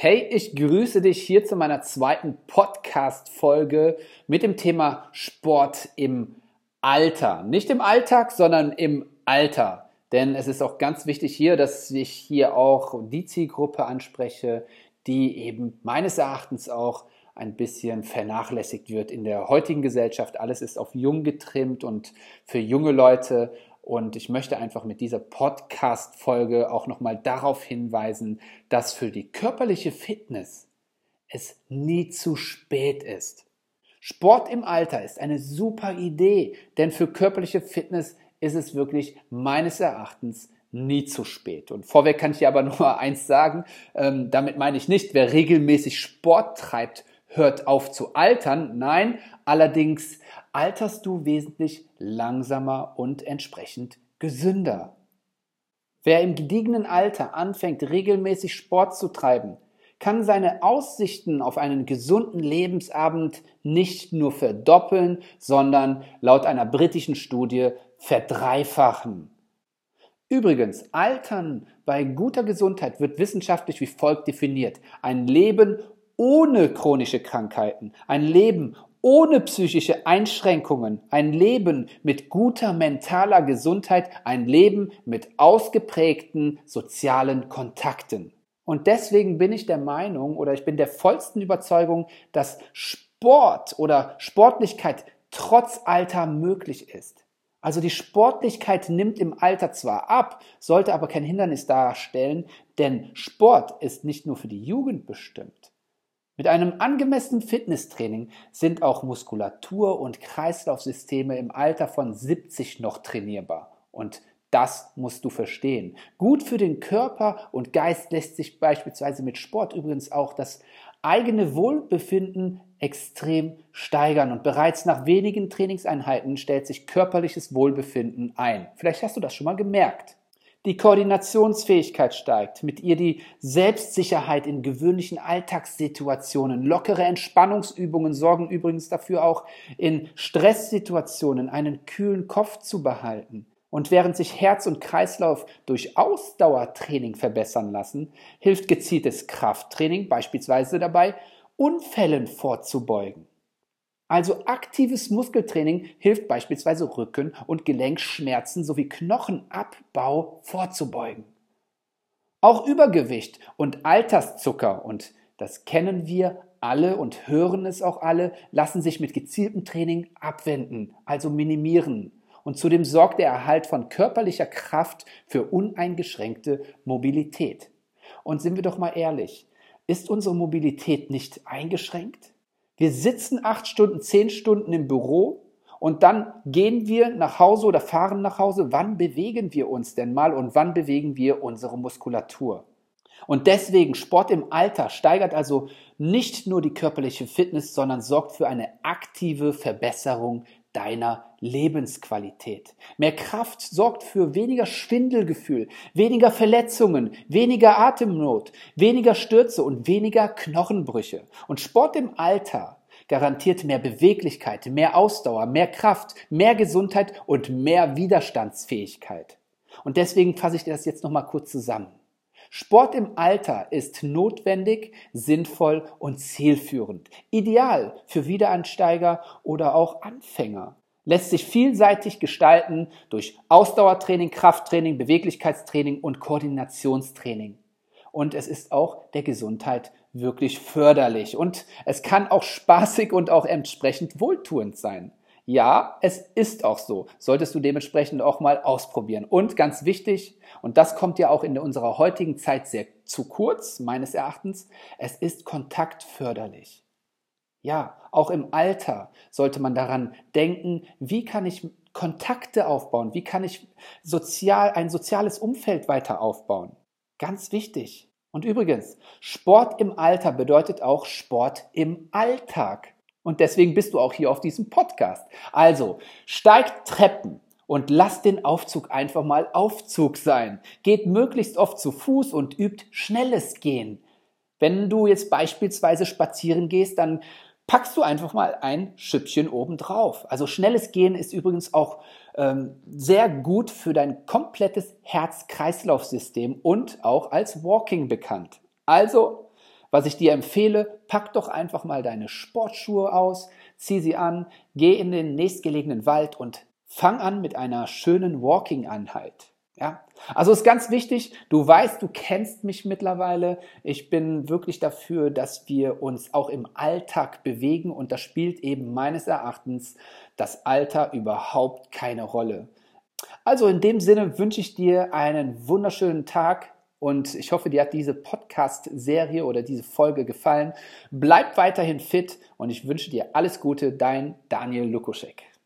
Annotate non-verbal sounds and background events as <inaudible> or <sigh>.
Hey, ich grüße dich hier zu meiner zweiten Podcast-Folge mit dem Thema Sport im Alter. Nicht im Alltag, sondern im Alter. Denn es ist auch ganz wichtig hier, dass ich hier auch die Zielgruppe anspreche, die eben meines Erachtens auch ein bisschen vernachlässigt wird in der heutigen Gesellschaft. Alles ist auf jung getrimmt und für junge Leute und ich möchte einfach mit dieser Podcast-Folge auch nochmal darauf hinweisen, dass für die körperliche Fitness es nie zu spät ist. Sport im Alter ist eine super Idee, denn für körperliche Fitness ist es wirklich meines Erachtens nie zu spät. Und vorweg kann ich aber <laughs> nur eins sagen, ähm, damit meine ich nicht, wer regelmäßig Sport treibt, hört auf zu altern. Nein, allerdings alterst du wesentlich langsamer und entsprechend gesünder. Wer im gediegenen Alter anfängt, regelmäßig Sport zu treiben, kann seine Aussichten auf einen gesunden Lebensabend nicht nur verdoppeln, sondern laut einer britischen Studie verdreifachen. Übrigens, Altern bei guter Gesundheit wird wissenschaftlich wie folgt definiert. Ein Leben ohne chronische Krankheiten, ein Leben ohne psychische Einschränkungen, ein Leben mit guter mentaler Gesundheit, ein Leben mit ausgeprägten sozialen Kontakten. Und deswegen bin ich der Meinung oder ich bin der vollsten Überzeugung, dass Sport oder Sportlichkeit trotz Alter möglich ist. Also die Sportlichkeit nimmt im Alter zwar ab, sollte aber kein Hindernis darstellen, denn Sport ist nicht nur für die Jugend bestimmt. Mit einem angemessenen Fitnesstraining sind auch Muskulatur und Kreislaufsysteme im Alter von 70 noch trainierbar. Und das musst du verstehen. Gut für den Körper und Geist lässt sich beispielsweise mit Sport übrigens auch das eigene Wohlbefinden extrem steigern. Und bereits nach wenigen Trainingseinheiten stellt sich körperliches Wohlbefinden ein. Vielleicht hast du das schon mal gemerkt. Die Koordinationsfähigkeit steigt, mit ihr die Selbstsicherheit in gewöhnlichen Alltagssituationen. Lockere Entspannungsübungen sorgen übrigens dafür auch in Stresssituationen einen kühlen Kopf zu behalten. Und während sich Herz und Kreislauf durch Ausdauertraining verbessern lassen, hilft gezieltes Krafttraining beispielsweise dabei, Unfällen vorzubeugen. Also aktives Muskeltraining hilft beispielsweise Rücken- und Gelenkschmerzen sowie Knochenabbau vorzubeugen. Auch Übergewicht und Alterszucker, und das kennen wir alle und hören es auch alle, lassen sich mit gezieltem Training abwenden, also minimieren. Und zudem sorgt der Erhalt von körperlicher Kraft für uneingeschränkte Mobilität. Und sind wir doch mal ehrlich, ist unsere Mobilität nicht eingeschränkt? Wir sitzen acht Stunden, zehn Stunden im Büro und dann gehen wir nach Hause oder fahren nach Hause. Wann bewegen wir uns denn mal und wann bewegen wir unsere Muskulatur? Und deswegen Sport im Alter steigert also nicht nur die körperliche Fitness, sondern sorgt für eine aktive Verbesserung deiner Lebensqualität. Mehr Kraft sorgt für weniger Schwindelgefühl, weniger Verletzungen, weniger Atemnot, weniger Stürze und weniger Knochenbrüche. Und Sport im Alter garantiert mehr Beweglichkeit, mehr Ausdauer, mehr Kraft, mehr Gesundheit und mehr Widerstandsfähigkeit. Und deswegen fasse ich das jetzt nochmal kurz zusammen. Sport im Alter ist notwendig, sinnvoll und zielführend. Ideal für Wiederansteiger oder auch Anfänger. Lässt sich vielseitig gestalten durch Ausdauertraining, Krafttraining, Beweglichkeitstraining und Koordinationstraining. Und es ist auch der Gesundheit wirklich förderlich. Und es kann auch spaßig und auch entsprechend wohltuend sein. Ja, es ist auch so. Solltest du dementsprechend auch mal ausprobieren. Und ganz wichtig, und das kommt ja auch in unserer heutigen Zeit sehr zu kurz, meines Erachtens, es ist kontaktförderlich. Ja, auch im Alter sollte man daran denken, wie kann ich Kontakte aufbauen, wie kann ich sozial, ein soziales Umfeld weiter aufbauen. Ganz wichtig. Und übrigens, Sport im Alter bedeutet auch Sport im Alltag. Und deswegen bist du auch hier auf diesem Podcast. Also, steigt Treppen und lasst den Aufzug einfach mal Aufzug sein. Geht möglichst oft zu Fuß und übt schnelles Gehen. Wenn du jetzt beispielsweise spazieren gehst, dann packst du einfach mal ein Schüppchen oben drauf. Also schnelles Gehen ist übrigens auch ähm, sehr gut für dein komplettes Herz-Kreislauf-System und auch als Walking bekannt. Also Was ich dir empfehle, pack doch einfach mal deine Sportschuhe aus, zieh sie an, geh in den nächstgelegenen Wald und fang an mit einer schönen Walking-Einheit. Ja, also ist ganz wichtig, du weißt, du kennst mich mittlerweile. Ich bin wirklich dafür, dass wir uns auch im Alltag bewegen und da spielt eben meines Erachtens das Alter überhaupt keine Rolle. Also in dem Sinne wünsche ich dir einen wunderschönen Tag und ich hoffe, dir hat diese Podcast-Serie oder diese Folge gefallen. Bleib weiterhin fit und ich wünsche dir alles Gute, dein Daniel Lukoschek.